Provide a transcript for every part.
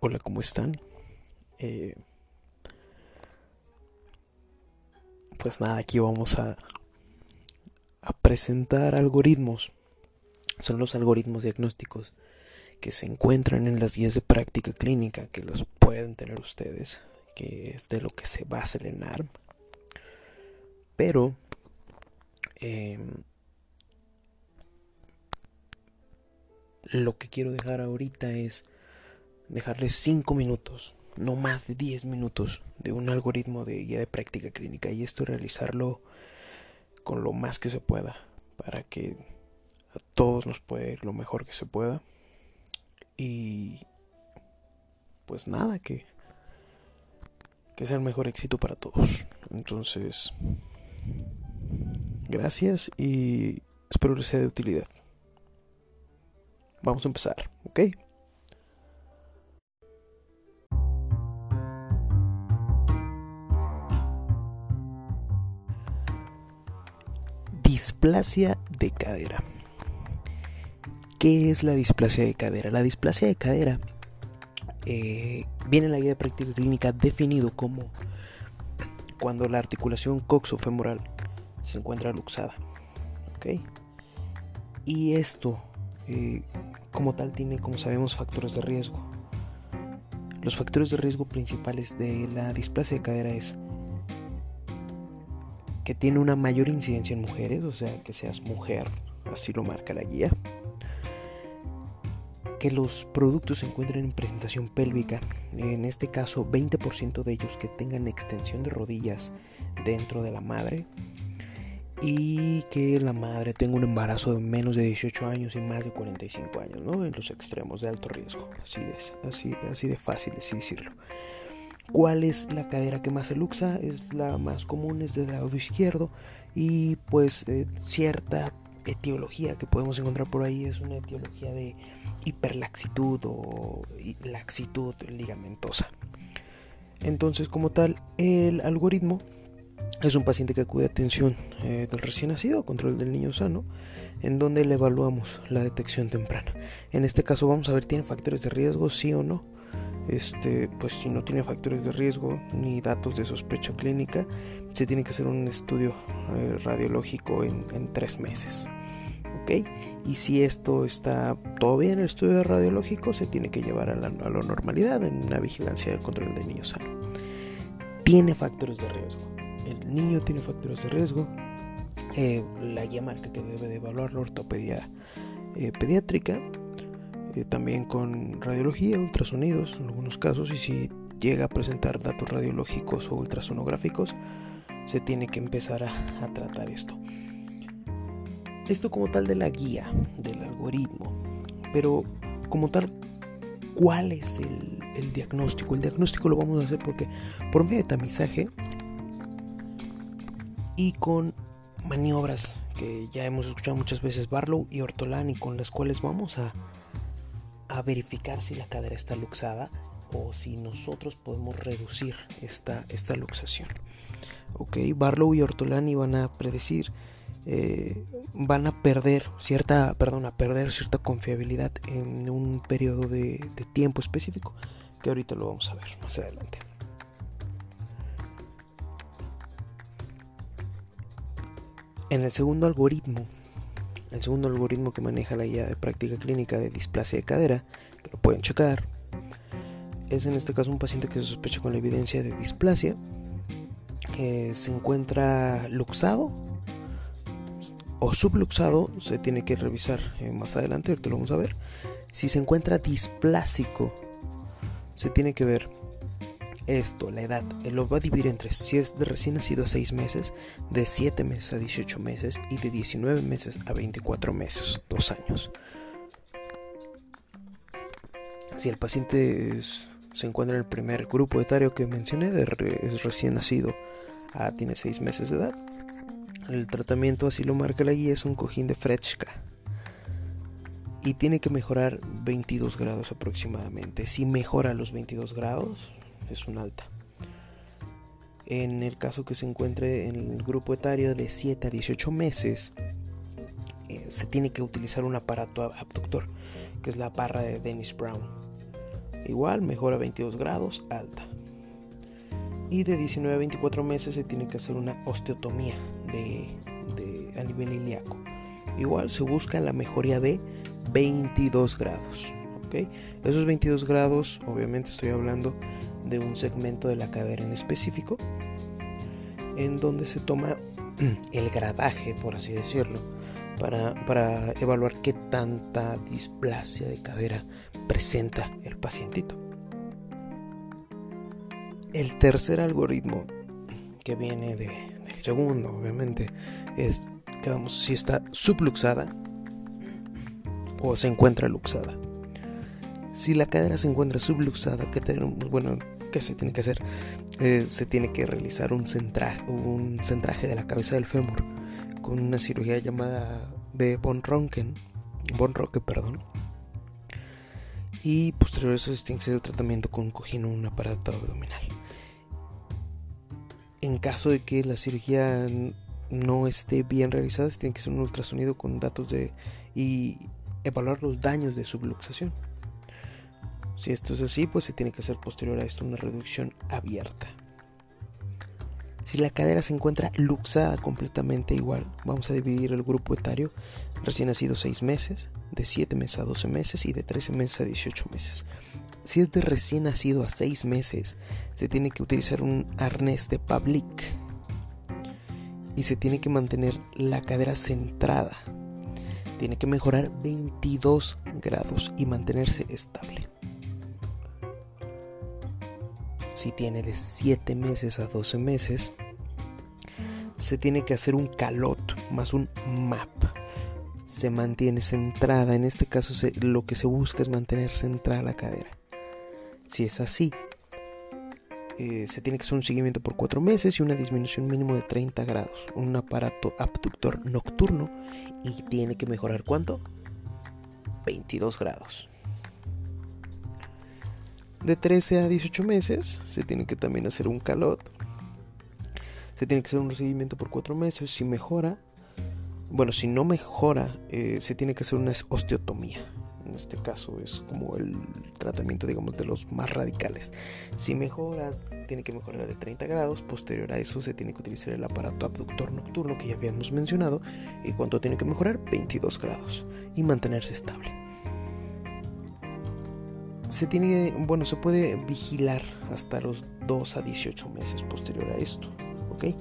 Hola, ¿cómo están? Eh, pues nada, aquí vamos a, presentar algoritmos. Son los algoritmos diagnósticos que se encuentran en las guías de práctica clínica, que los pueden tener ustedes, que es de lo que se basa el ENARM. Pero eh, lo que quiero dejar ahorita es dejarles 5 minutos, no más de 10 minutos, de un algoritmo de guía de práctica clínica. Y esto realizarlo con lo más que se pueda para que a todos nos pueda ir lo mejor que se pueda. Y pues nada que que sea el mejor éxito para todos. Entonces gracias y espero les sea de utilidad. Vamos a empezar ok Displasia de cadera. ¿Qué es la displasia de cadera? La displasia de cadera eh, viene en la guía de práctica clínica definido como cuando la articulación coxofemoral se encuentra luxada. ¿Ok? Y esto, eh, como tal, tiene, como sabemos, factores de riesgo. Los factores de riesgo principales de la displasia de cadera es que tiene una mayor incidencia en mujeres, o sea, que seas mujer, así lo marca la guía. Que los productos se encuentren en presentación pélvica, en este caso 20% de ellos que tengan extensión de rodillas dentro de la madre. Y que la madre tenga un embarazo de menos de 18 años y más de 45 años, ¿no? En los extremos de alto riesgo. Así es, así, así de fácil decirlo. ¿Cuál es la cadera que más se luxa? Es la más común, es del lado izquierdo. Y pues eh, cierta etiología que podemos encontrar por ahí es una etiología de hiperlaxitud o laxitud ligamentosa. Entonces, como tal, el algoritmo es un paciente que acude a atención eh, del recién nacido, control del niño sano, en donde le evaluamos la detección temprana. En este caso vamos a ver, ¿tiene factores de riesgo, sí o no? Este, pues si no tiene factores de riesgo ni datos de sospecha clínica, se tiene que hacer un estudio eh, radiológico en, tres meses. ¿ok? Y si esto está todo bien, el estudio radiológico se tiene que llevar a la, normalidad en una vigilancia del control del niño sano. Tiene factores de riesgo. El niño tiene factores de riesgo. Eh, la guía marca que debe de evaluar la ortopedia eh, pediátrica eh, también con radiología, ultrasonidos en algunos casos, y si llega a presentar datos radiológicos o ultrasonográficos, se tiene que empezar a, tratar esto. Esto como tal de la guía, del algoritmo, pero como tal, ¿cuál es el, el diagnóstico? El diagnóstico lo vamos a hacer porque por medio de tamizaje y con maniobras que ya hemos escuchado muchas veces Barlow y Ortolani con las cuales vamos a, a verificar si la cadera está luxada o si nosotros podemos reducir esta, esta luxación. Ok, Barlow y Ortolani van a predecir, eh, van a perder cierta, perdón, a perder cierta confiabilidad en un periodo de, de tiempo específico, que ahorita lo vamos a ver más adelante. En el segundo algoritmo, el segundo algoritmo que maneja la guía de práctica clínica de displasia de cadera, que lo pueden checar, es en este caso un paciente que se sospecha con la evidencia de displasia, que se encuentra luxado o subluxado, se tiene que revisar eh, más adelante, ahorita lo vamos a ver. Si se encuentra displásico, se tiene que ver esto, la edad, él lo va a dividir entre si es de recién nacido a 6 meses, de 7 meses a 18 meses y de 19 meses a 24 meses, 2 años. Si el paciente se encuentra en el primer grupo etario que mencioné, es recién nacido, a, tiene 6 meses de edad, el tratamiento, así lo marca la guía, es un cojín de Frechka. Y tiene que mejorar 22 grados aproximadamente. Si mejora los 22 grados, es un alta. En el caso que se encuentre en el grupo etario de 7 a 18 meses, eh, se tiene que utilizar un aparato abductor, que es la barra de Dennis Brown. Igual, mejora 22 grados, alta. Y de 19 a 24 meses se tiene que hacer una osteotomía de, a nivel ilíaco. Igual se busca la mejoría de 22 grados. Esos 22 grados, obviamente estoy hablando de un segmento de la cadera en específico, en donde se toma el gradaje, por así decirlo, para, para evaluar qué tanta displasia de cadera presenta el pacientito. El tercer algoritmo que viene de, del segundo, obviamente, es que vamos si está subluxada o se encuentra luxada. Si la cadera se encuentra subluxada, que tenemos, bueno, ¿qué se tiene que hacer? Eh, se tiene que realizar un, centraje, un centraje de la cabeza del fémur con una cirugía llamada de von Ronken, von Roque, perdón. Y posterior a eso se tiene que hacer el tratamiento con un cojín o un aparato abdominal. En caso de que la cirugía no esté bien realizada, se tiene que hacer un ultrasonido con datos de y evaluar los daños de subluxación. Si esto es así, pues se tiene que hacer posterior a esto una reducción abierta. Si la cadera se encuentra luxada completamente igual, vamos a dividir el grupo etario recién nacido 6 meses, de 7 meses a 12 meses y de 13 meses a 18 meses. Si es de recién nacido a 6 meses, se tiene que utilizar un arnés de Pavlik y se tiene que mantener la cadera centrada. Tiene que mejorar 22 grados y mantenerse estable. Si tiene de 7 meses a 12 meses, se tiene que hacer un calot más un map. Se mantiene centrada, en este caso lo que se busca es mantener centrada la cadera. Si es así, eh, se tiene que hacer un seguimiento por 4 meses y una disminución mínimo de 30 grados. Un aparato abductor nocturno y tiene que mejorar cuánto? 22 grados de 13 a 18 meses se tiene que también hacer un calot. Se tiene que hacer un recibimiento por 4 meses. Si mejora, bueno, si no mejora, eh, se tiene que hacer una osteotomía. En este caso es como el tratamiento, digamos, de los más radicales. Si mejora, tiene que mejorar de 30 grados. Posterior a eso, se tiene que utilizar el aparato abductor nocturno que ya habíamos mencionado. ¿Y cuánto tiene que mejorar? 22 grados. Y mantenerse estable se tiene, bueno, se puede vigilar hasta los 2 a 18 meses posterior a esto, ¿ok?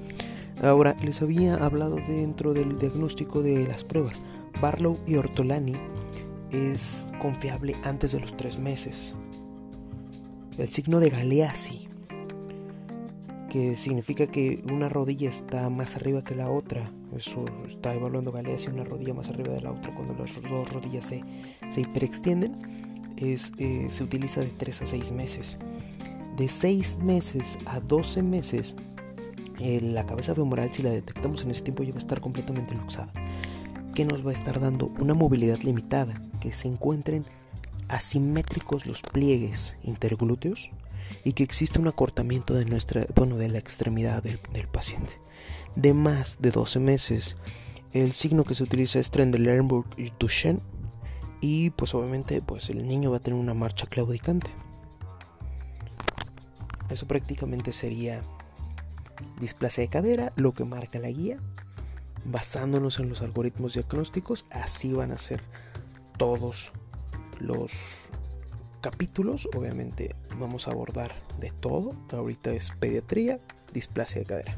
Ahora, les había hablado dentro del diagnóstico de las pruebas. Barlow y Ortolani es confiable antes de los 3 meses. El signo de Galeazzi, que significa que una rodilla está más arriba que la otra. Eso está evaluando Galeazzi, una rodilla más arriba de la otra cuando las dos rodillas se, se hiperextienden es, eh, se utiliza de 3 a 6 meses. De 6 meses a 12 meses eh, la cabeza femoral, si la detectamos en ese tiempo, ya va a estar completamente luxada. Que nos va a estar dando una movilidad limitada, que se encuentren asimétricos los pliegues interglúteos y que existe un acortamiento de nuestra, bueno, de la extremidad del, del paciente. De más de 12 meses, el signo que se utiliza es Trendelenburg-Duchenne y pues obviamente pues el niño va a tener una marcha claudicante. Eso prácticamente sería displasia de cadera, lo que marca la guía. Basándonos en los algoritmos diagnósticos, así van a ser todos los capítulos. Obviamente vamos a abordar de todo. Ahorita es pediatría, displasia de cadera.